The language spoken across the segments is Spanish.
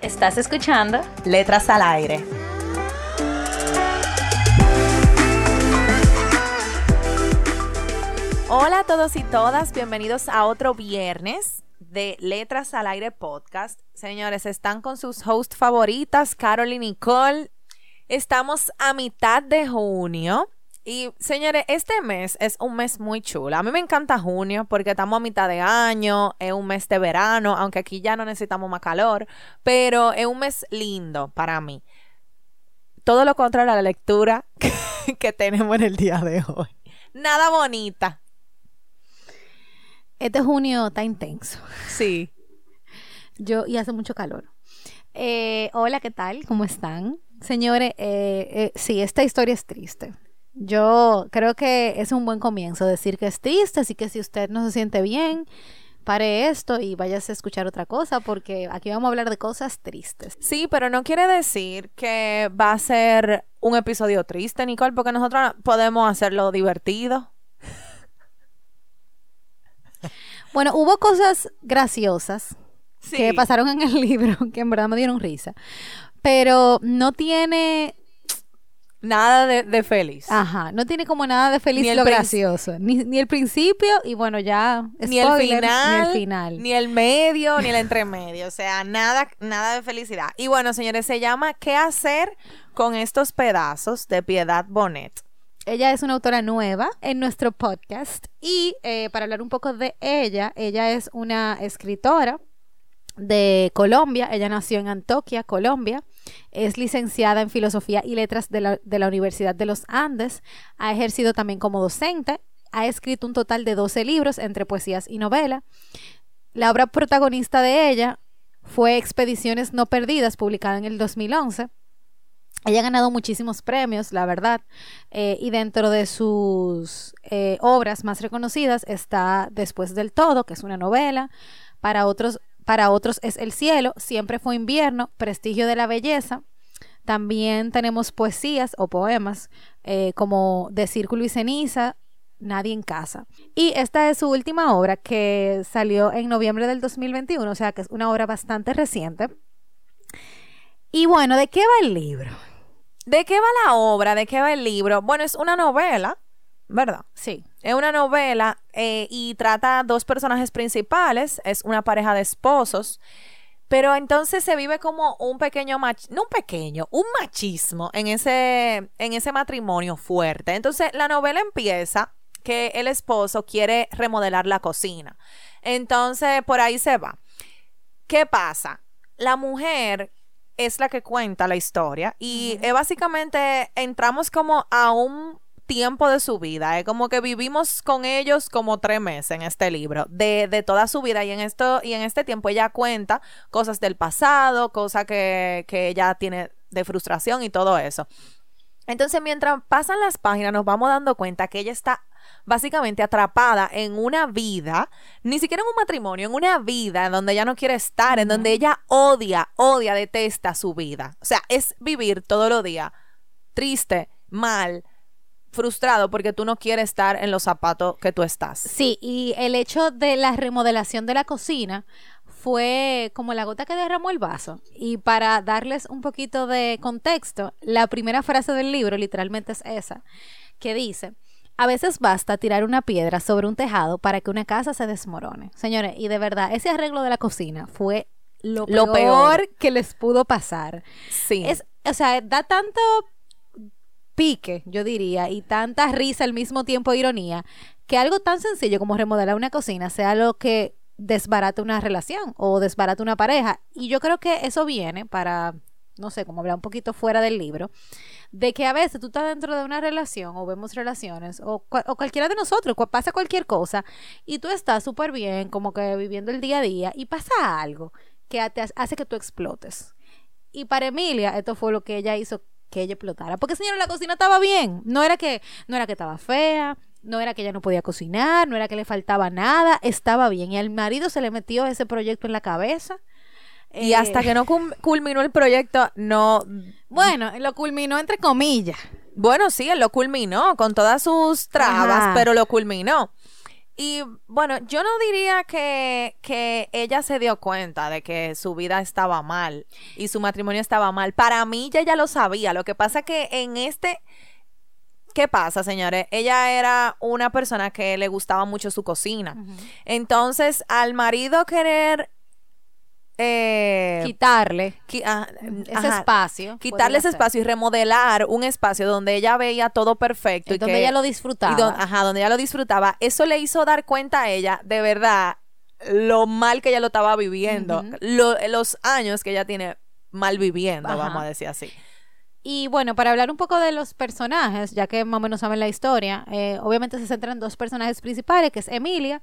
Estás escuchando Letras al Aire. Hola a todos y todas, bienvenidos a otro viernes de Letras al Aire podcast. Señores, están con sus hosts favoritas, Carol y Nicole. Estamos a mitad de junio. Y señores, este mes es un mes muy chulo. A mí me encanta junio porque estamos a mitad de año, es un mes de verano, aunque aquí ya no necesitamos más calor, pero es un mes lindo para mí. Todo lo contrario a la lectura que tenemos en el día de hoy. Nada bonita. Este junio está intenso. Sí. Yo, y hace mucho calor. Eh, hola, ¿qué tal? ¿Cómo están? Señores, eh, eh, sí, esta historia es triste. Yo creo que es un buen comienzo decir que es triste, así que si usted no se siente bien, pare esto y váyase a escuchar otra cosa, porque aquí vamos a hablar de cosas tristes. Sí, pero no quiere decir que va a ser un episodio triste, Nicole, porque nosotros podemos hacerlo divertido. Bueno, hubo cosas graciosas que pasaron en el libro que en verdad me dieron risa. Pero no tiene nada de, feliz. Ajá, no tiene como nada de feliz ni lo gracioso. Ni, el principio y bueno, ya. ni el final. Ni el final. Ni el medio, ni el entremedio. O sea, nada, nada de felicidad. Y bueno, señores, se llama ¿Qué hacer con estos pedazos de Piedad Bonet? Ella es una autora nueva en nuestro podcast y eh, para hablar un poco de ella, ella es una escritora de Colombia, ella nació en Antioquia, Colombia, es licenciada en Filosofía y Letras de la, de la Universidad de los Andes, ha ejercido también como docente, ha escrito un total de 12 libros entre poesías y novela. La obra protagonista de ella fue Expediciones no perdidas, publicada en el 2011. Ella ha ganado muchísimos premios, la verdad, eh, y dentro de sus eh, obras más reconocidas está Después del Todo, que es una novela, para otros, para otros es El Cielo, Siempre fue invierno, Prestigio de la Belleza. También tenemos poesías o poemas eh, como De Círculo y Ceniza, Nadie en casa. Y esta es su última obra que salió en noviembre del 2021, o sea que es una obra bastante reciente. Y bueno, ¿de qué va el libro? ¿De qué va la obra? ¿De qué va el libro? Bueno, es una novela, ¿verdad? Sí. Es una novela eh, y trata dos personajes principales, es una pareja de esposos, pero entonces se vive como un pequeño, mach no un pequeño, un machismo en ese, en ese matrimonio fuerte. Entonces la novela empieza que el esposo quiere remodelar la cocina. Entonces por ahí se va. ¿Qué pasa? La mujer es la que cuenta la historia y básicamente entramos como a un tiempo de su vida. Es como que vivimos con ellos como tres meses en este libro, de, de, toda su vida. Y en esto, y en este tiempo ella cuenta cosas del pasado, cosas que, que ella tiene de frustración y todo eso. Entonces, mientras pasan las páginas, nos vamos dando cuenta que ella está básicamente atrapada en una vida, ni siquiera en un matrimonio, en una vida en donde ella no quiere estar, en donde ella odia, odia, detesta su vida. O sea, es vivir todos los días triste, mal, frustrado porque tú no quieres estar en los zapatos que tú estás. Sí, y el hecho de la remodelación de la cocina fue como la gota que derramó el vaso. Y para darles un poquito de contexto, la primera frase del libro literalmente es esa, que dice, a veces basta tirar una piedra sobre un tejado para que una casa se desmorone. Señores, y de verdad, ese arreglo de la cocina fue lo, peor, que les pudo pasar. Sí. Es, o sea, da tanto pique, yo diría, y tanta risa al mismo tiempo ironía, que algo tan sencillo como remodelar una cocina sea lo que desbarata una relación o desbarata una pareja. Y yo creo que eso viene para, no sé, como hablar un poquito fuera del libro, de que a veces tú estás dentro de una relación o vemos relaciones o, o cualquiera de nosotros, pasa cualquier cosa y tú estás súper bien, como que viviendo el día a día y pasa algo que te hace que tú explotes. Y para Emilia, esto fue lo que ella hizo que ella explotara. Porque, señora, la cocina estaba bien. No era que, no era que estaba fea, no era que ella no podía cocinar, no era que le faltaba nada, estaba bien. Y al marido se le metió ese proyecto en la cabeza. Y hasta que no culminó el proyecto, no. Bueno, lo culminó entre comillas. Bueno, sí, él lo culminó con todas sus trabas, Ajá. pero lo culminó. Y bueno, yo no diría que, que ella se dio cuenta de que su vida estaba mal y su matrimonio estaba mal. Para mí ya ella lo sabía. Lo que pasa que en este... ¿Qué pasa, señores? Ella era una persona que le gustaba mucho su cocina. Entonces, al marido querer... eh, Quitarle qui- ah, ese ajá, espacio. quitarle ese espacio y remodelar un espacio donde ella veía todo perfecto y donde que ella lo y disfrutaba. don- ajá, donde ella lo disfrutaba, eso le hizo dar cuenta a ella de verdad lo mal que ella lo estaba viviendo, lo- los años que ella tiene mal viviendo, Ajá. vamos a decir así. Y bueno, para hablar un poco de los personajes, ya que más o menos saben la historia, eh, obviamente se centran en dos personajes principales, que es Emilia.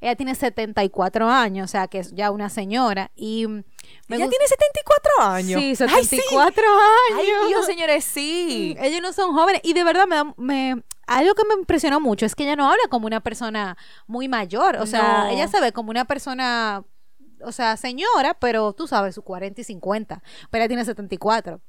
Ella tiene 74 años, o sea, que es ya una señora. Y mm, me ella tiene 74 años. Sí, Ay, 74 Ay, años. Dios, señores, sí. Ellos no son jóvenes. Y de verdad, me, me- algo que me impresionó mucho es que ella no habla como una persona muy mayor. O sea, No. ella se ve como una persona, o sea, señora, pero tú sabes, su 40 y 50. Pero ella tiene 74.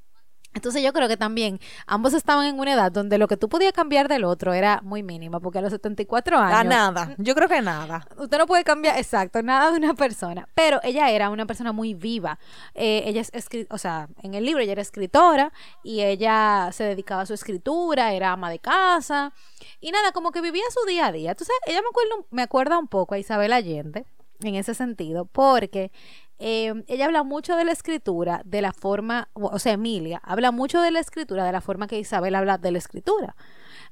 Entonces yo creo que también ambos estaban en una edad donde lo que tú podías cambiar del otro era muy mínima, porque a los 74 años... A nada. Yo creo que nada. Usted no puede cambiar, exacto, nada de una persona. Pero ella era una persona muy viva. Eh, ella es o sea, en el libro ella era escritora y ella se dedicaba a su escritura, era ama de casa y nada, como que vivía su día a día. Entonces, ella me acuerda, me acuerda un poco a Isabel Allende en ese sentido, porque eh, ella habla mucho de la escritura, de la forma, o sea, Emilia habla mucho de la escritura, de la forma que Isabel habla de la escritura.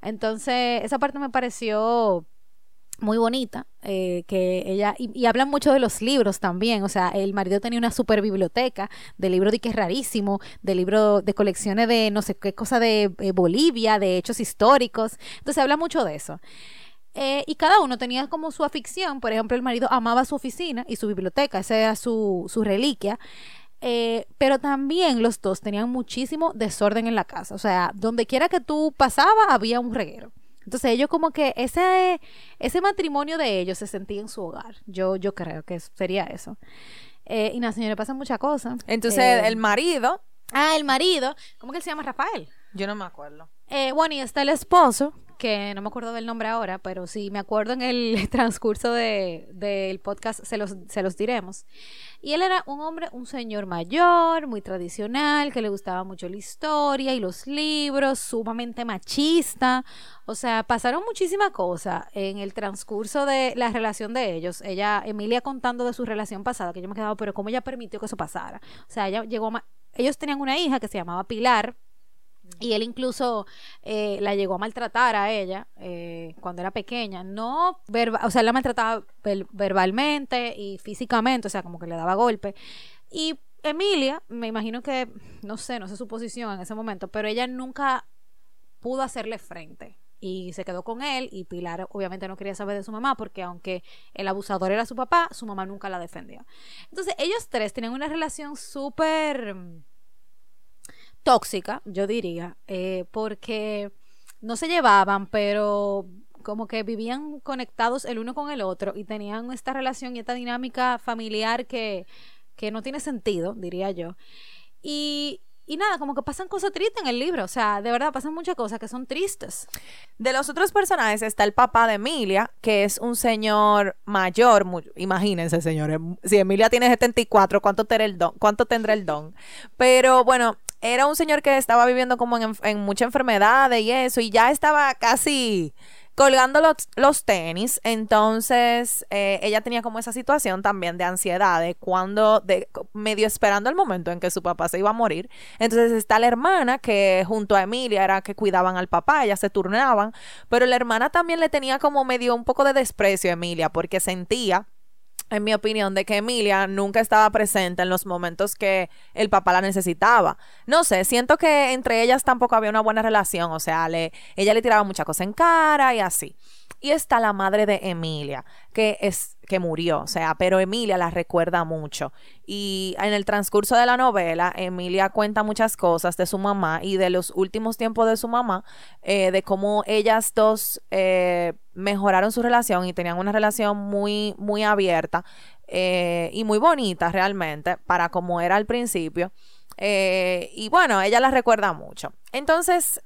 Entonces, esa parte me pareció muy bonita, eh, que ella, y, y hablan mucho de los libros también, o sea, el marido tenía una super biblioteca de libros de que es rarísimo, de libros de colecciones de no sé qué cosa de eh, Bolivia, de hechos históricos, entonces habla mucho de eso. Eh, y cada uno tenía como su afición, por ejemplo, el marido amaba su oficina y su biblioteca, esa era su, su reliquia. Eh, pero también los dos tenían muchísimo desorden en la casa. O sea, donde quiera que tú pasabas había un reguero. Entonces ellos como que ese, ese matrimonio de ellos se sentía en su hogar. Yo, yo creo que sería eso. Eh, y nada, señores, pasan muchas cosas. Entonces, Eh, el marido, Ah, el marido. ¿Cómo que él se llama Rafael? Yo no me acuerdo. Eh, bueno, y está el esposo, que no me acuerdo del nombre ahora, pero sí me acuerdo en el transcurso de- del podcast, se los, se los diremos. Y él era un hombre, un señor mayor, muy tradicional, que le gustaba mucho la historia y los libros, sumamente machista. O sea, pasaron muchísimas cosas en el transcurso de la relación de ellos. Ella, Emilia contando de su relación pasada, que yo me quedaba, pero ¿cómo ella permitió que eso pasara? O sea, ella llegó a... Ellos tenían una hija que se llamaba Pilar, y él incluso eh, la llegó a maltratar a ella eh, cuando era pequeña. No, o sea, él la maltrataba ver- verbalmente y físicamente, o sea, como que le daba golpe. Y Emilia, me imagino que, no sé, no sé su posición en ese momento, pero ella nunca pudo hacerle frente. Y se quedó con él y Pilar obviamente no quería saber de su mamá porque aunque el abusador era su papá, su mamá nunca la defendió. Entonces ellos tres tenían una relación súper tóxica, yo diría, eh, porque no se llevaban, pero como que vivían conectados el uno con el otro y tenían esta relación y esta dinámica familiar que, que no tiene sentido, diría yo. Y, y nada, como que pasan cosas tristes en el libro, o sea, de verdad pasan muchas cosas que son tristes. De los otros personajes está el papá de Emilia, que es un señor mayor. imagínense, señores. Si Emilia tiene 74, ¿cuánto el don? ¿Cuánto tendrá el don? Pero bueno, era un señor que estaba viviendo como en, mucha enfermedad y eso, y ya estaba casi colgando los, los tenis. Entonces, eh, ella tenía como esa situación también de ansiedad, de cuando, medio esperando el momento en que su papá se iba a morir. Entonces está la hermana que junto a Emilia era que cuidaban al papá, ellas se turnaban, pero la hermana también le tenía como medio un poco de desprecio a Emilia porque sentía en mi opinión, de que Emilia nunca estaba presente en los momentos que el papá la necesitaba. No sé, siento que entre ellas tampoco había una buena relación, o sea, le, ella le tiraba mucha cosa en cara y así. Y está la madre de Emilia, que es que murió, o sea, pero Emilia la recuerda mucho. Y en el transcurso de la novela, Emilia cuenta muchas cosas de su mamá y de los últimos tiempos de su mamá, eh, de cómo ellas dos eh, mejoraron su relación y tenían una relación muy, muy abierta eh, y muy bonita realmente para como era al principio. y bueno, ella la recuerda mucho. Entonces,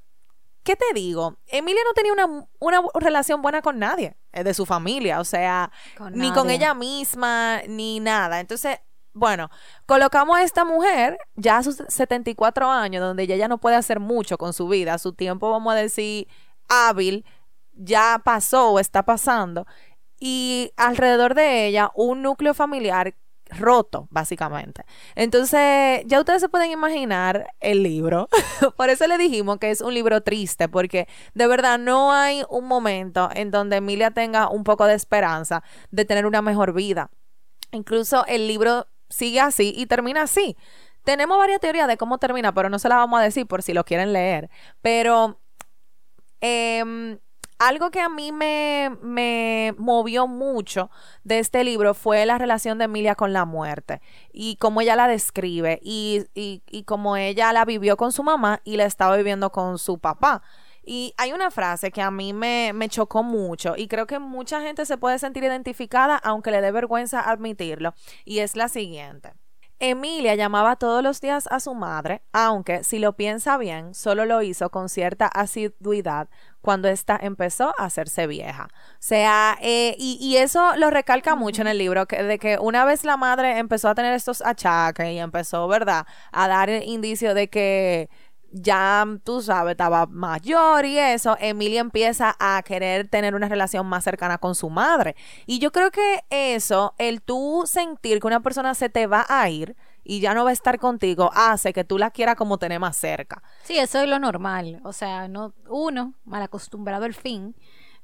¿qué te digo? Emilia no tenía una, una relación buena con nadie eh, de su familia, o sea, ni con ella misma, ni nada. Entonces, bueno, colocamos a esta mujer ya a sus 74 años, donde ella ya no puede hacer mucho con su vida, su tiempo, vamos a decir, hábil, ya pasó o está pasando. Y alrededor de ella, un núcleo familiar roto, básicamente. Entonces, ya ustedes se pueden imaginar el libro. Por eso le dijimos que es un libro triste, porque de verdad no hay un momento en donde Emilia tenga un poco de esperanza de tener una mejor vida. Incluso el libro sigue así y termina así. Tenemos varias teorías de cómo termina, pero no se las vamos a decir por si lo quieren leer. Pero eh, algo que a mí me, me, movió mucho de este libro fue la relación de Emilia con la muerte y cómo ella la describe y, y, y cómo ella la vivió con su mamá y la estaba viviendo con su papá. Y hay una frase que a mí me, me, chocó mucho y creo que mucha gente se puede sentir identificada aunque le dé vergüenza admitirlo y es la siguiente. Emilia llamaba todos los días a su madre, aunque, si lo piensa bien, solo lo hizo con cierta asiduidad cuando ésta empezó a hacerse vieja. O sea, eh, y, eso lo recalca mucho en el libro, que, de que una vez la madre empezó a tener estos achaques y empezó, ¿verdad?, a dar el indicio de que ya tú sabes, estaba mayor y eso, Emilia empieza a querer tener una relación más cercana con su madre. Y yo creo que eso, el tú sentir que una persona se te va a ir y ya no va a estar contigo, hace que tú la quieras como tener más cerca. Sí, eso es lo normal. O sea, no uno, mal acostumbrado al fin,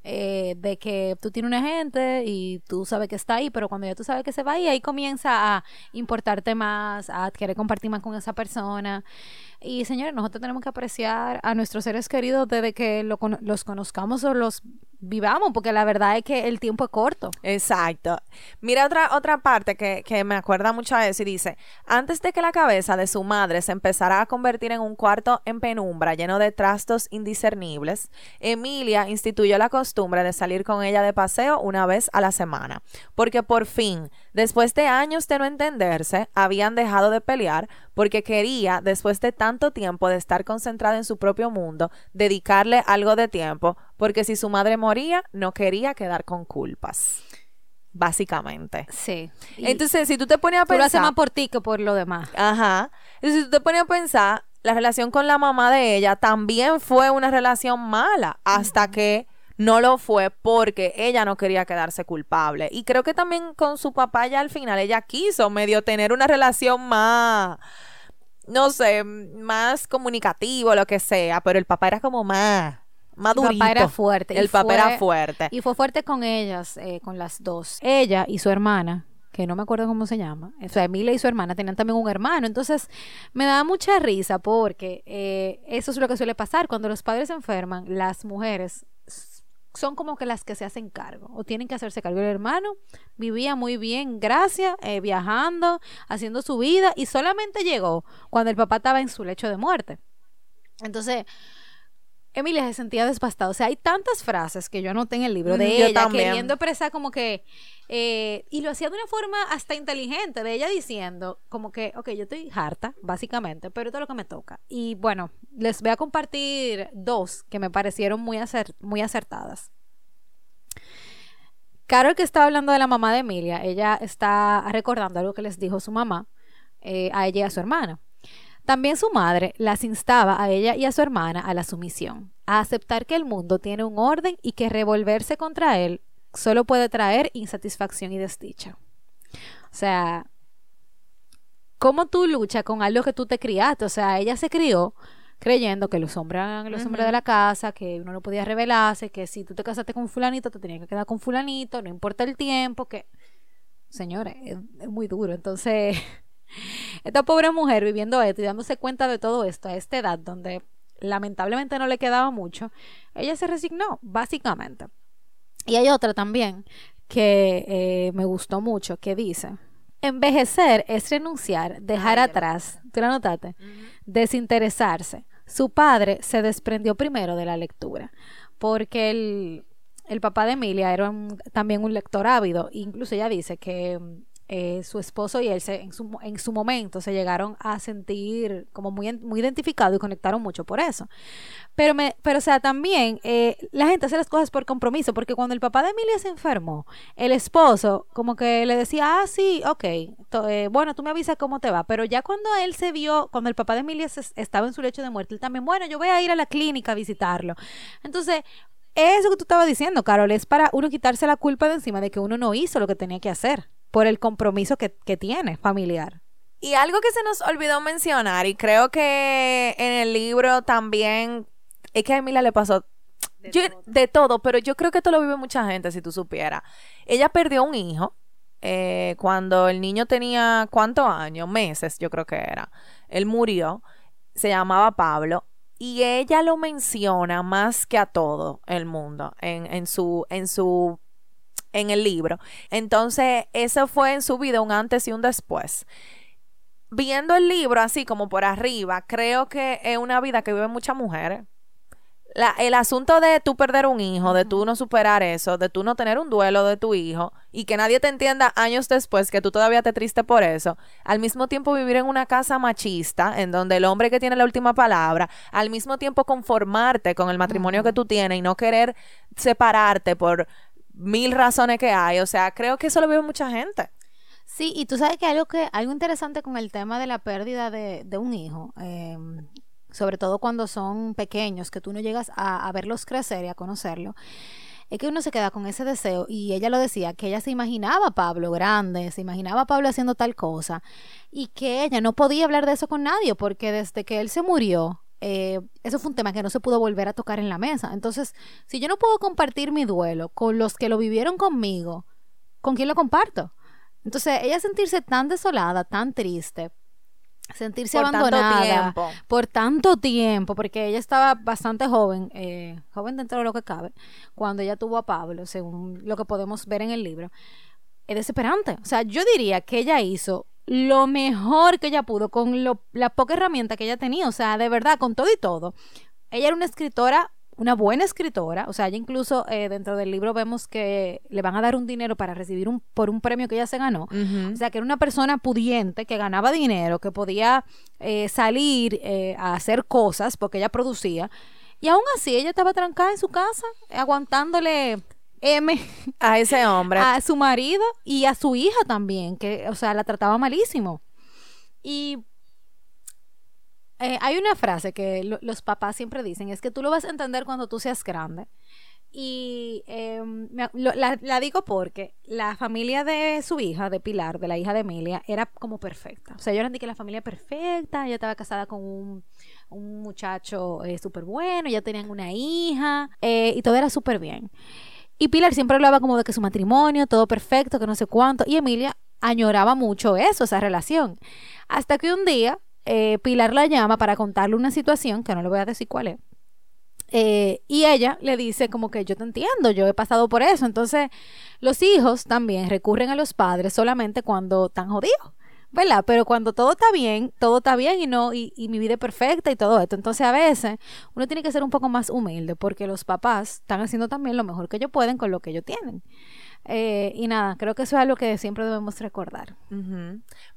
eh, de que tú tienes una gente y tú sabes que está ahí, pero cuando ya tú sabes que se va ahí, ahí comienza a importarte más, a querer compartir más con esa persona. Y señores, nosotros tenemos que apreciar a nuestros seres queridos desde que los conozcamos o los vivamos, porque la verdad es que el tiempo es corto. Exacto. Mira otra, otra parte que, que me acuerda mucho a eso y dice, antes de que la cabeza de su madre se empezara a convertir en un cuarto en penumbra lleno de trastos indiscernibles, Emilia instituyó la costumbre de salir con ella de paseo una vez a la semana, porque por fin, después de años de no entenderse, habían dejado de pelear porque quería, después de tanto tiempo de estar concentrada en su propio mundo, dedicarle algo de tiempo, porque si su madre moría, no quería quedar con culpas. Básicamente. Sí. Entonces, si tú te pones a pensar. Tú lo haces más por ti que por lo demás. Ajá. Entonces, si tú te pones a pensar, la relación con la mamá de ella también fue una relación mala hasta que no lo fue porque ella no quería quedarse culpable. Y creo que también con su papá ya al final ella quiso medio tener una relación más no sé, más comunicativo, lo que sea, pero el papá era como más, más El papá era fuerte. El papá era fuerte. Y fue fuerte con ellas, eh, con las dos. Ella y su hermana, que no me acuerdo cómo se llama, o sea, Emilia y su hermana tenían también un hermano. Entonces, me da mucha risa porque eh, eso es lo que suele pasar. Cuando los padres se enferman, las mujeres son como que las que se hacen cargo o tienen que hacerse cargo. El hermano vivía muy bien, gracias, eh, viajando, haciendo su vida y solamente llegó cuando el papá estaba en su lecho de muerte. Entonces, Emilia se sentía despastada. O sea, hay tantas frases que yo anoté en el libro de ella queriendo expresar como que. Eh, y lo hacía de una forma hasta inteligente, de ella diciendo, como que, ok, yo estoy harta, básicamente, pero esto es lo que me toca. Y bueno, les voy a compartir dos que me parecieron muy, muy acertadas. Carol, que estaba hablando de la mamá de Emilia, ella está recordando algo que les dijo su mamá eh, a ella y a su hermana. También su madre las instaba a ella y a su hermana a la sumisión, a aceptar que el mundo tiene un orden y que revolverse contra él solo puede traer insatisfacción y desdicha. O sea, ¿cómo tú luchas con algo que tú te criaste? O sea, ella se crió creyendo que los hombres eran los hombres de la casa, que uno no podía rebelarse, que si tú te casaste con fulanito, te tenías que quedar con fulanito, no importa el tiempo, que... Señores, es muy duro. Entonces, esta pobre mujer viviendo esto y dándose cuenta de todo esto a esta edad donde lamentablemente no le quedaba mucho, ella se resignó, básicamente. Y hay otra también que eh, me gustó mucho, que dice, envejecer es renunciar, dejar atrás, ¿tú lo notaste? Desinteresarse. Su padre se desprendió primero de la lectura, porque el, el papá de Emilia era también un lector ávido, incluso ella dice que eh, su esposo y él se, en, su, en su momento se llegaron a sentir como muy, muy identificados y conectaron mucho por eso. Pero, me, pero o sea, también eh, la gente hace las cosas por compromiso, porque cuando el papá de Emilia se enfermó, el esposo como que le decía, ah, sí, ok, eh, bueno, tú me avisas cómo te va, pero ya cuando él se vio, cuando el papá de Emilia estaba en su lecho de muerte, él también, bueno, yo voy a ir a la clínica a visitarlo. Entonces, eso que tú estabas diciendo, Carol, es para uno quitarse la culpa de encima de que uno no hizo lo que tenía que hacer por el compromiso que, tiene familiar. Y algo que se nos olvidó mencionar, y creo que en el libro también, es que a Emilia le pasó de, todo. pero yo creo que esto lo vive mucha gente, si tú supieras. Ella perdió un hijo eh, cuando el niño tenía, ¿cuántos años? Meses, yo creo que era. Él murió, se llamaba Pablo, y ella lo menciona más que a todo el mundo en, en, su, en su en el libro. Entonces, eso fue en su vida un antes y un después. Viendo el libro así como por arriba, creo que es una vida que viven muchas mujeres. La, el asunto de tú perder un hijo, de tú no superar eso, de tú no tener un duelo de tu hijo y que nadie te entienda años después que tú todavía te triste por eso, al mismo tiempo vivir en una casa machista en donde el hombre que tiene la última palabra, al mismo tiempo conformarte con el matrimonio que tú tienes y no querer separarte por mil razones que hay. O sea, creo que eso lo vive mucha gente. Sí, y tú sabes que algo que algo interesante con el tema de la pérdida de, de un hijo, em, sobre todo cuando son pequeños, que tú no llegas a, a, verlos crecer y a conocerlo, es que uno se queda con ese deseo. Y ella lo decía, que ella se imaginaba a Pablo grande, se imaginaba a Pablo haciendo tal cosa, y que ella no podía hablar de eso con nadie, porque desde que él se murió, eh, eso fue un tema que no se pudo volver a tocar en la mesa. Entonces, si yo no puedo compartir mi duelo con los que lo vivieron conmigo, ¿con quién lo comparto? Entonces, ella sentirse tan desolada, tan triste, sentirse abandonada por tanto tiempo, porque ella estaba bastante joven, eh, joven dentro de lo que cabe, cuando ella tuvo a Pablo, según lo que podemos ver en el libro, es desesperante. O sea, yo diría que ella hizo lo mejor que ella pudo con lo, la poca herramienta que ella tenía, o sea, de verdad, con todo y todo. Ella era una escritora, una buena escritora, o sea, ella incluso eh, dentro del libro vemos que le van a dar un dinero para recibir un por un premio que ella se ganó, o sea, que era una persona pudiente, que ganaba dinero, que podía eh, salir eh, a hacer cosas porque ella producía. Y aún así, ella estaba trancada en su casa, aguantándole M a ese hombre, a su marido y a su hija también, que, o sea, la trataba malísimo. Y eh, hay una frase que los papás siempre dicen, es que tú lo vas a entender cuando tú seas grande. Y em, la, la, digo porque la familia de su hija, de Pilar, de la hija de Emilia, era como perfecta. O sea, yo era que la familia perfecta, ella estaba casada con un, un muchacho eh, súper bueno, ya tenían una hija, eh, y todo era súper bien. Y Pilar siempre hablaba como de que su matrimonio, todo perfecto, que no sé cuánto. Y Emilia añoraba mucho eso, esa relación. Hasta que un día eh, Pilar la llama para contarle una situación, que no le voy a decir cuál es. Eh, y ella le dice como que yo te entiendo, yo he pasado por eso. Entonces, los hijos también recurren a los padres solamente cuando están jodidos. ¿Verdad? Pero cuando todo está bien, todo está bien y no, y, mi vida es perfecta y todo esto. Entonces a veces uno tiene que ser un poco más humilde porque los papás están haciendo también lo mejor que ellos pueden con lo que ellos tienen. Eh, y nada, creo que eso es algo que siempre debemos recordar.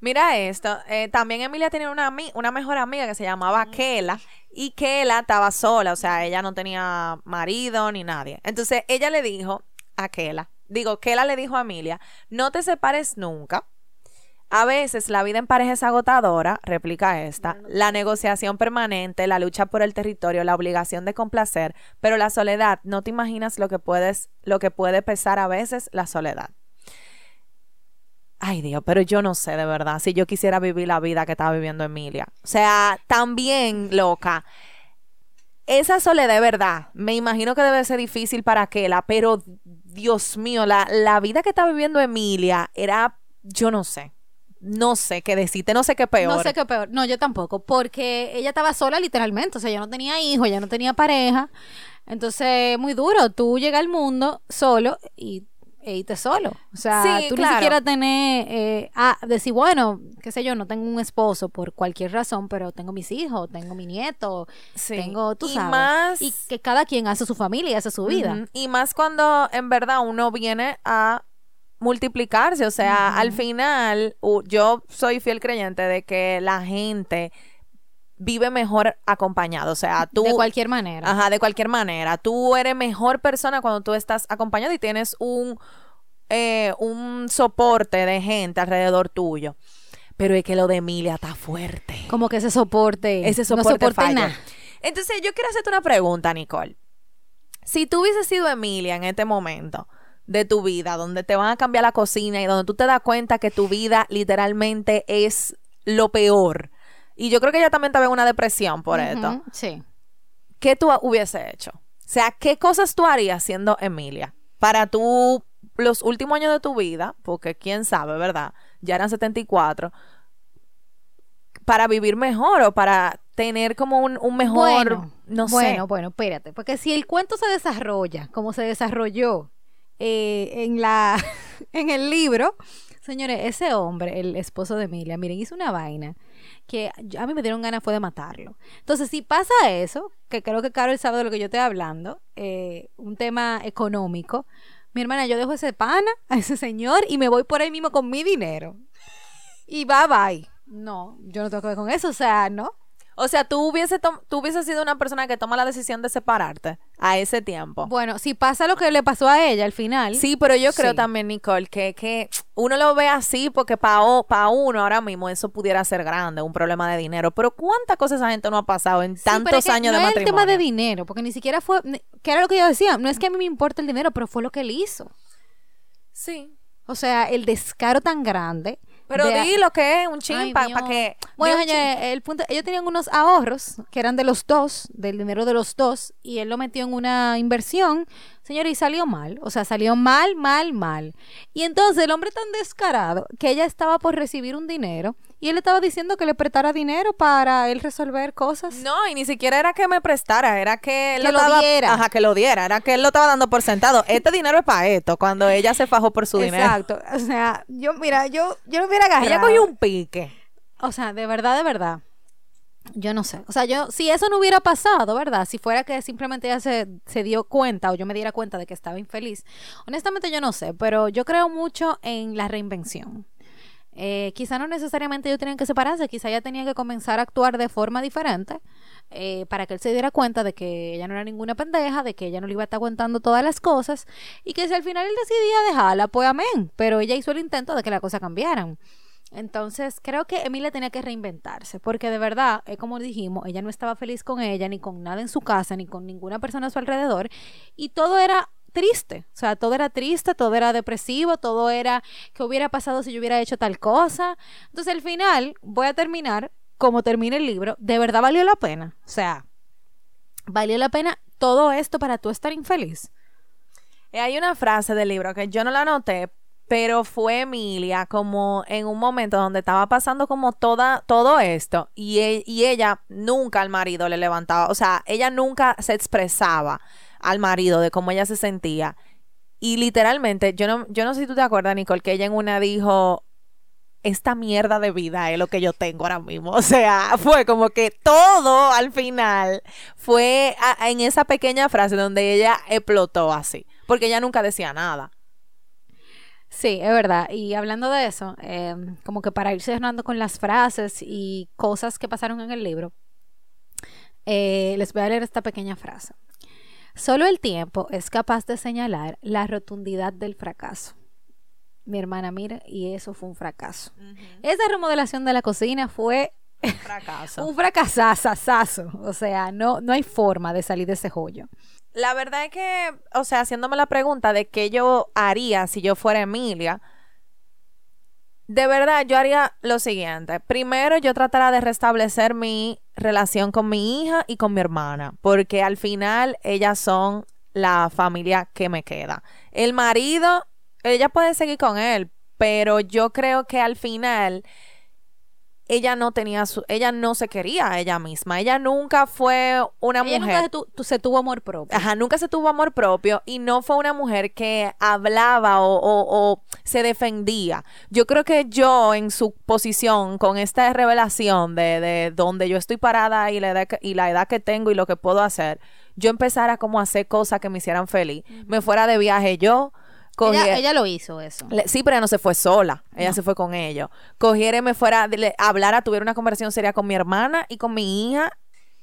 Mira esto, eh, también Emilia tenía una, una mejor amiga que se llamaba Kela y Kela estaba sola, o sea, ella no tenía marido ni nadie. Entonces ella le dijo a Kela, digo, Kela le dijo a Emilia, no te separes nunca a veces la vida en pareja es agotadora, replica esta, la negociación permanente, la lucha por el territorio, la obligación de complacer, pero la soledad, no te imaginas lo que puedes, lo que puede pesar a veces la soledad. Ay Dios, pero yo no sé de verdad si yo quisiera vivir la vida que estaba viviendo Emilia. O sea, también loca. Esa soledad de verdad, me imagino que debe ser difícil para Kela, pero Dios mío, la, la vida que está viviendo Emilia era, yo no sé no sé qué decirte, no sé qué peor. No sé qué peor, no, yo tampoco, porque ella estaba sola literalmente, o sea, ella no tenía hijos, ella no tenía pareja, entonces muy duro, tú llegas al mundo solo y e irte solo. O sea, Sí, tú claro. ni siquiera tener, eh, ah, decir, bueno, qué sé yo, no tengo un esposo por cualquier razón, pero tengo mis hijos, tengo mi nieto, Sí. tengo, tú Y sabes. más- Y que cada quien hace su familia y hace su vida. Y más cuando en verdad uno viene a multiplicarse, o sea, al final yo soy fiel creyente de que la gente vive mejor acompañado, o sea, tú de cualquier manera. Ajá, de cualquier manera. Tú eres mejor persona cuando tú estás acompañado y tienes un, eh, un soporte de gente alrededor tuyo. Pero es que lo de Emilia está fuerte. Como que ese soporte. Ese no soporte soporte falla. nada. Entonces, yo quiero hacerte una pregunta, Nicole. Si tú hubieses sido Emilia en este momento de tu vida, donde te van a cambiar la cocina y donde tú te das cuenta que tu vida literalmente es lo peor. Y yo creo que ella también estaba en una depresión por esto. Sí. ¿qué tú hubiese hecho? O sea, ¿qué cosas tú harías siendo Emilia? Para tú, los últimos años de tu vida, porque quién sabe, ¿verdad? Ya eran 74, para vivir mejor o para tener como un, un mejor, Bueno, no bueno, sé. bueno, espérate, porque si el cuento se desarrolla como se desarrolló eh, en la en el libro, señores, ese hombre, el esposo de Emilia, miren, hizo una vaina que a mí me dieron ganas fue de matarlo. Entonces, si pasa eso, que creo que Carol sabe de lo que yo estoy hablando, eh, un tema económico, mi hermana, yo dejo ese pana a ese señor y me voy por ahí mismo con mi dinero. Y bye bye. No, yo no tengo que ver con eso, o sea, no. O sea, tú hubiese, tú hubiese sido una persona que toma la decisión de separarte a ese tiempo. Bueno, si pasa lo que le pasó a ella al final. Sí, pero yo creo Sí. también, Nicole, que, que uno lo ve así porque para uno ahora mismo eso pudiera ser grande, un problema de dinero. Pero ¿cuántas cosas esa gente no ha pasado en tantos es que años no de es matrimonio? el tema de dinero, porque ni siquiera fue, que era lo que yo decía, no es que a mí me importa el dinero, pero fue lo que él hizo. Sí. O sea, el descaro tan grande. Pero de- di lo que es, un chin para que... Bueno, señores, el punto, ellos tenían unos ahorros que eran de los dos, del dinero de los dos, y él lo metió en una inversión, señores, y salió mal. O sea, salió mal, mal, mal. Y entonces el hombre tan descarado que ella estaba por recibir un dinero y él estaba diciendo que le prestara dinero para él resolver cosas. No, y ni siquiera era que me prestara, era que él Que lo estaba- diera. Ajá, que lo diera, era que él lo estaba dando por sentado. Este dinero es para esto, cuando ella se fajó por su dinero. Exacto. O sea, yo, mira, yo, yo lo hubiera agarrado. Ella cogió un pique. O sea, de verdad, de verdad. Yo no sé. O sea, yo, si eso no hubiera pasado, ¿verdad? Si fuera que simplemente ella se, se dio cuenta o yo me diera cuenta de que estaba infeliz. Honestamente, yo no sé, pero yo creo mucho en la reinvención. Eh, quizá no necesariamente ellos tenían que separarse, quizá ella tenía que comenzar a actuar de forma diferente eh, para que él se diera cuenta de que ella no era ninguna pendeja, de que ella no le iba a estar aguantando todas las cosas y que si al final él decidía dejarla, pues amén. Pero ella hizo el intento de que las cosas cambiaran. Entonces, creo que Emilia tenía que reinventarse, porque de verdad, eh, como dijimos, ella no estaba feliz con ella, ni con nada en su casa, ni con ninguna persona a su alrededor, y todo era triste, o sea, todo era triste, todo era depresivo, todo era que hubiera pasado si yo hubiera hecho tal cosa. Entonces, al final, voy a terminar como termina el libro, de verdad valió la pena, o sea, valió la pena todo esto para tú estar infeliz. Eh, Hay una frase del libro que yo no la anoté, pero fue Emilia como en un momento donde estaba pasando como toda, todo esto y, e- y ella nunca al marido le levantaba, o sea, ella nunca se expresaba al marido de cómo ella se sentía. Y literalmente, yo no, yo no sé si tú te acuerdas, Nicole, que ella en una dijo, esta mierda de vida es lo que yo tengo ahora mismo. O sea, fue como que todo al final fue en esa pequeña frase donde ella explotó así, porque ella nunca decía nada. Sí, es verdad. Y hablando de eso, eh, como que para ir cerrando con las frases y cosas que pasaron en el libro, eh, les voy a leer esta pequeña frase. Solo el tiempo es capaz de señalar la rotundidad del fracaso. Mi hermana, mira, y eso fue un fracaso. Esa remodelación de la cocina fue Fracaso. un fracasazazazo. O sea, no, no hay forma de salir de ese joyo. La verdad es que, o sea, haciéndome la pregunta de qué yo haría si yo fuera Emilia, de verdad yo haría lo siguiente. Primero yo trataría de restablecer mi relación con mi hija y con mi hermana, porque al final ellas son la familia que me queda. El marido, ella puede seguir con él, pero yo creo que al final ella no tenía su, ella no se quería a ella misma. Ella nunca fue una Ella mujer. nunca se, tu- tu- se tuvo amor propio. Ajá, nunca se tuvo amor propio y no fue una mujer que hablaba o, o- o se defendía. Yo creo que yo en su posición, con esta revelación de, de donde yo estoy parada y la, edad que, y la edad que tengo y lo que puedo hacer, yo empezara como a hacer cosas que me hicieran feliz. Me fuera de viaje yo. Ella, ella lo hizo eso. le- Sí, pero ella no se fue sola. Ella se fue con ellos. Cogiera y me fuera, a le- hablara, tuviera una conversación seria con mi hermana y con mi hija.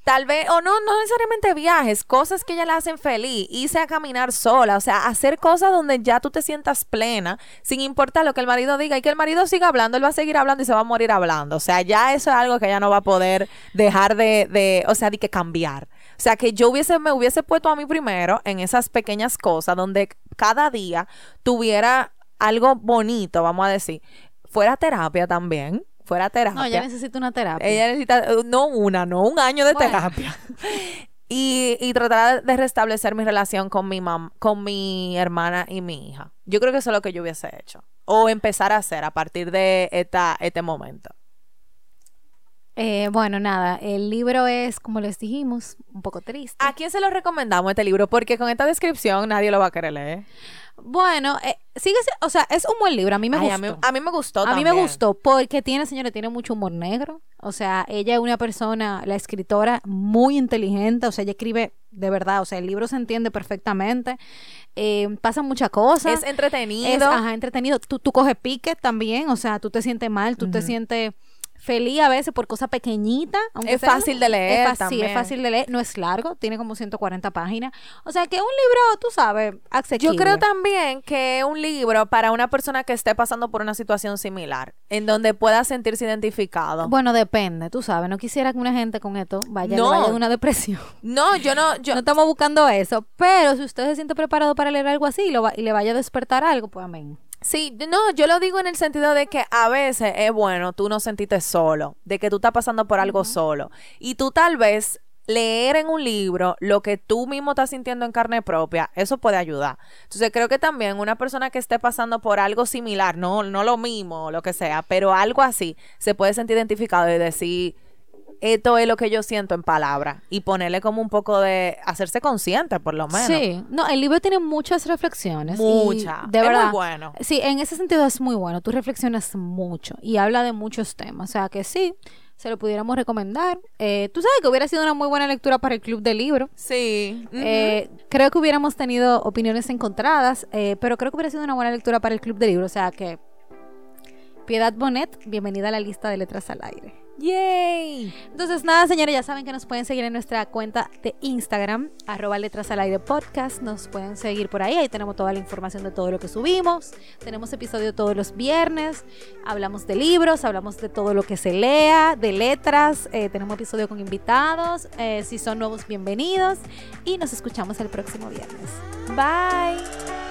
Tal vez, o no, no necesariamente viajes, cosas que ella la hacen feliz. Irse a caminar sola, o sea, hacer cosas donde ya tú te sientas plena, sin importar lo que el marido diga y que el marido siga hablando, él va a seguir hablando y se va a morir hablando. O sea, ya eso es algo que ella no va a poder dejar de, de o sea, de que cambiar. O sea, que yo hubiese, me hubiese puesto a mí primero en esas pequeñas cosas donde cada día tuviera algo bonito, vamos a decir. Fuera terapia también. Fuera terapia. No, ella necesita una terapia. Ella necesita, eh, no una, no un año de Bueno. terapia. Y, y tratar de restablecer mi relación con mi mam, con mi hermana y mi hija. Yo creo que eso es lo que yo hubiese hecho. O empezar a hacer a partir de esta, este momento. Eh, bueno, nada, el libro es, como les dijimos, un poco triste. ¿A quién se lo recomendamos este libro? Porque con esta descripción nadie lo va a querer leer. Bueno, eh, sigue, o sea, es un buen libro, a mí me Ay, gustó. a, mí, a mí me gustó A mí me gustó porque tiene, señores, tiene mucho humor negro. O sea, ella es una persona, la escritora, muy inteligente. O sea, ella escribe de verdad. O sea, el libro se entiende perfectamente. Eh, pasan muchas cosas. Es entretenido. Es, ajá, entretenido. Tú, tú coges pique también. O sea, tú te sientes mal, tú te sientes feliz a veces por cosas pequeñitas. Es sea. fácil de leer Es fácil, también. es fácil de leer. No es largo, tiene como 140 páginas. O sea, que un libro, tú sabes, accesible. Yo creo también que es un libro para una persona que esté pasando por una situación similar, en donde pueda sentirse identificado. Bueno, depende, tú sabes. No quisiera que una gente con esto vaya, No. vaya de una depresión. No, yo no, yo no estamos buscando eso. Pero si usted se siente preparado para leer algo así y, lo va- y le vaya a despertar algo, pues amén. Sí, no, yo lo digo en el sentido de que a veces es bueno tú no sentirte solo, de que tú estás pasando por algo solo. Y tú tal vez leer en un libro lo que tú mismo estás sintiendo en carne propia, eso puede ayudar. Entonces creo que también una persona que esté pasando por algo similar, no, no lo mismo, lo que sea, pero algo así, se puede sentir identificado y decir, esto es lo que yo siento en palabras y ponerle como un poco de hacerse consciente por lo menos. Sí, no, el libro tiene muchas reflexiones. y Mucha. De Es muy verdad. bueno. Sí, en ese sentido es muy bueno. Tú reflexionas mucho y habla de muchos temas. O sea que sí, se lo pudiéramos recomendar. Eh, Tú sabes que hubiera sido una muy buena lectura para el club de libro. Sí. Eh, creo que hubiéramos tenido opiniones encontradas, eh, pero creo que hubiera sido una buena lectura para el club de libro. O sea que, Piedad Bonet, bienvenida a la lista de letras al aire. Yay. Entonces, nada, señores, ya saben que nos pueden seguir en nuestra cuenta de Instagram, arroba letras al podcast. Nos pueden seguir por ahí, ahí tenemos toda la información de todo lo que subimos. Tenemos episodio todos los viernes, hablamos de libros, hablamos de todo lo que se lea, de letras, eh, tenemos episodio con invitados, eh, si son nuevos, bienvenidos y nos escuchamos el próximo viernes. Bye.